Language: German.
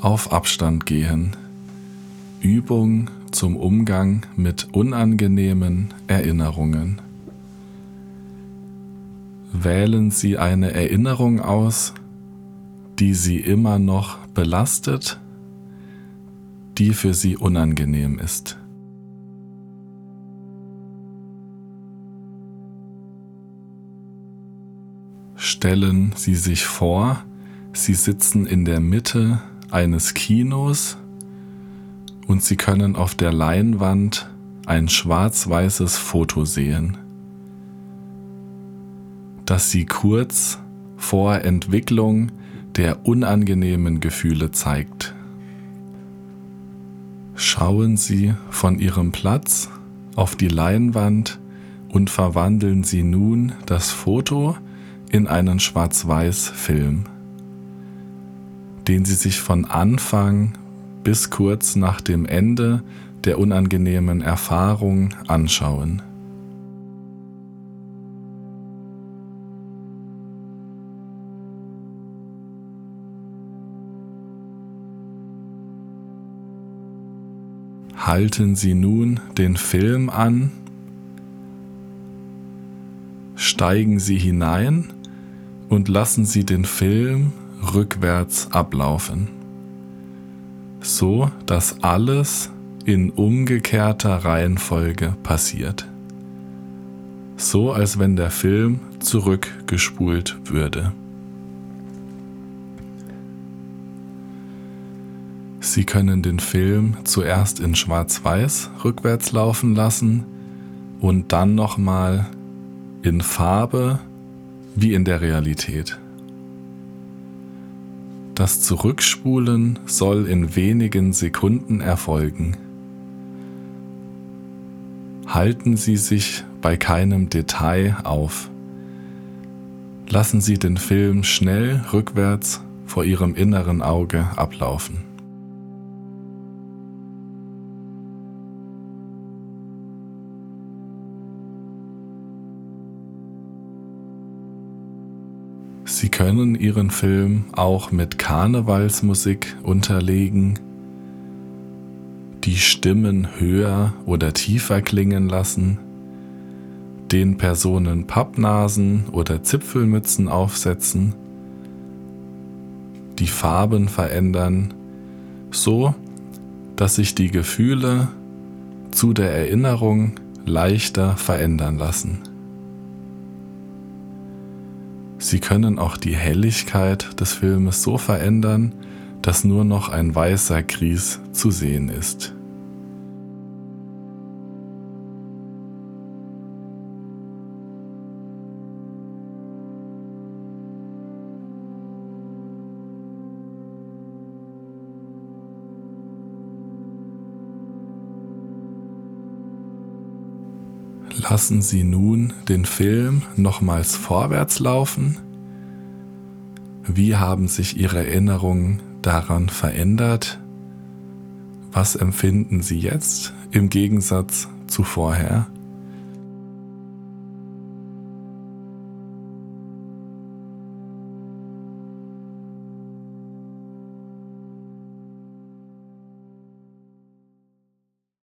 auf Abstand gehen. Übung zum Umgang mit unangenehmen Erinnerungen. Wählen Sie eine Erinnerung aus, die Sie immer noch belastet, die für Sie unangenehm ist. Stellen Sie sich vor, Sie sitzen in der Mitte eines Kinos und Sie können auf der Leinwand ein schwarz-weißes Foto sehen, das Sie kurz vor Entwicklung der unangenehmen Gefühle zeigt. Schauen Sie von Ihrem Platz auf die Leinwand und verwandeln Sie nun das Foto in einen Schwarz-Weiß-Film, den Sie sich von Anfang bis kurz nach dem Ende der unangenehmen Erfahrung anschauen. Halten Sie nun den Film an, steigen Sie hinein und lassen Sie den Film rückwärts ablaufen so dass alles in umgekehrter Reihenfolge passiert. So als wenn der Film zurückgespult würde. Sie können den Film zuerst in Schwarz-Weiß rückwärts laufen lassen und dann nochmal in Farbe wie in der Realität. Das Zurückspulen soll in wenigen Sekunden erfolgen. Halten Sie sich bei keinem Detail auf. Lassen Sie den Film schnell rückwärts vor Ihrem inneren Auge ablaufen. Sie können Ihren Film auch mit Karnevalsmusik unterlegen, die Stimmen höher oder tiefer klingen lassen, den Personen Pappnasen oder Zipfelmützen aufsetzen, die Farben verändern, so dass sich die Gefühle zu der Erinnerung leichter verändern lassen. Sie können auch die Helligkeit des Filmes so verändern, dass nur noch ein weißer Gries zu sehen ist. Lassen Sie nun den Film nochmals vorwärts laufen. Wie haben sich Ihre Erinnerungen daran verändert? Was empfinden Sie jetzt im Gegensatz zu vorher?